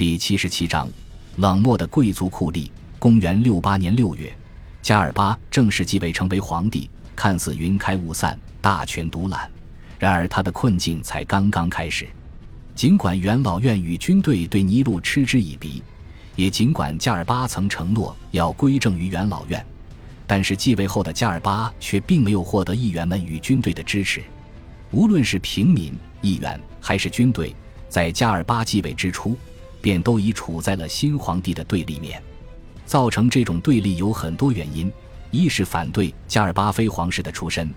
第七十七章，冷漠的贵族酷吏。公元六八年六月，加尔巴正式继位成为皇帝，看似云开雾散，大权独揽。然而他的困境才刚刚开始。尽管元老院与军队对尼禄嗤之以鼻，也尽管加尔巴曾承诺要归正于元老院，但是继位后的加尔巴却并没有获得议员们与军队的支持。无论是平民、议员还是军队，在加尔巴继位之初，便都已处在了新皇帝的对立面。造成这种对立有很多原因：一是反对加尔巴非皇室的出身；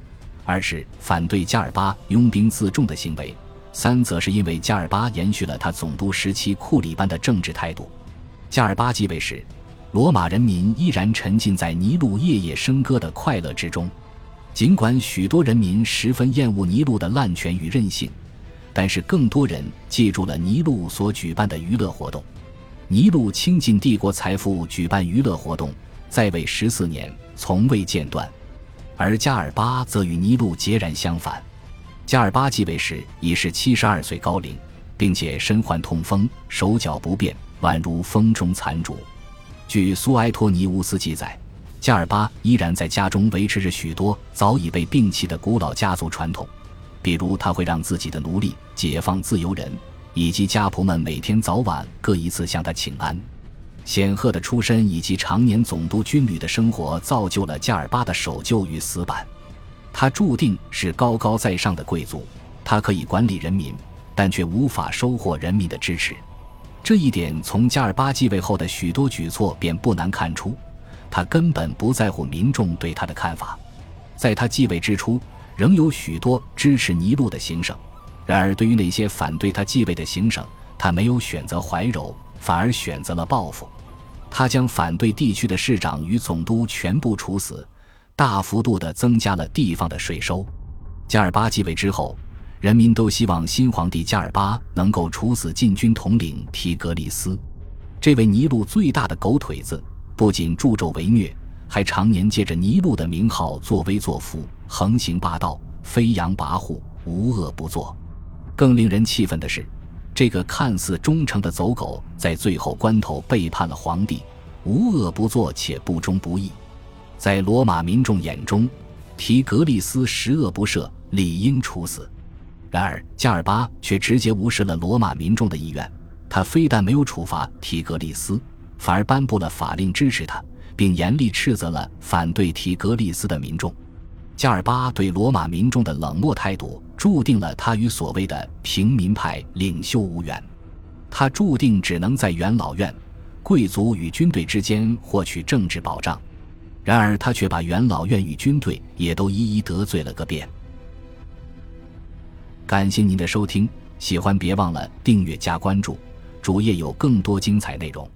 二是反对加尔巴拥兵自重的行为；三则是因为加尔巴延续了他总督时期库里般的政治态度。加尔巴继位时，罗马人民依然沉浸在尼禄夜夜笙歌的快乐之中。尽管许多人民十分厌恶尼禄的滥权与任性，但是更多人记住了尼禄所举办的娱乐活动。尼禄倾尽帝国财富举办娱乐活动，在位十四年从未间断，而加尔巴则与尼禄截然相反。加尔巴继位时已是七十二岁高龄，并且身患痛风，手脚不便，宛如风中残烛。据苏埃托尼乌斯记载，加尔巴依然在家中维持着许多早已被摒弃的古老家族传统，比如他会让自己的奴隶解放自由人。以及家仆们每天早晚各一次向他请安。显赫的出身以及常年总督军旅的生活，造就了加尔巴的守旧与死板。他注定是高高在上的贵族，他可以管理人民，但却无法收获人民的支持。这一点从加尔巴继位后的许多举措便不难看出。他根本不在乎民众对他的看法。在他继位之初，仍有许多支持尼禄的行省。然而，对于那些反对他继位的行省，他没有选择怀柔，反而选择了报复。他将反对地区的市长与总督全部处死，大幅度地增加了地方的税收。加尔巴继位之后，人民都希望新皇帝加尔巴能够处死禁军统领提格里斯，这位尼禄最大的狗腿子，不仅助纣为虐，还常年借着尼禄的名号作威作福，横行霸道，飞扬跋扈，无恶不作。更令人气愤的是，这个看似忠诚的走狗，在最后关头背叛了皇帝，无恶不作且不忠不义。在罗马民众眼中，提格利斯十恶不赦，理应处死。然而，加尔巴却直接无视了罗马民众的意愿，他非但没有处罚提格利斯，反而颁布了法令支持他，并严厉斥责了反对提格利斯的民众。加尔巴对罗马民众的冷漠态度，注定了他与所谓的平民派领袖无缘。他注定只能在元老院、贵族与军队之间获取政治保障。然而，他却把元老院与军队也都一一得罪了个遍。感谢您的收听，喜欢别忘了订阅加关注，主页有更多精彩内容。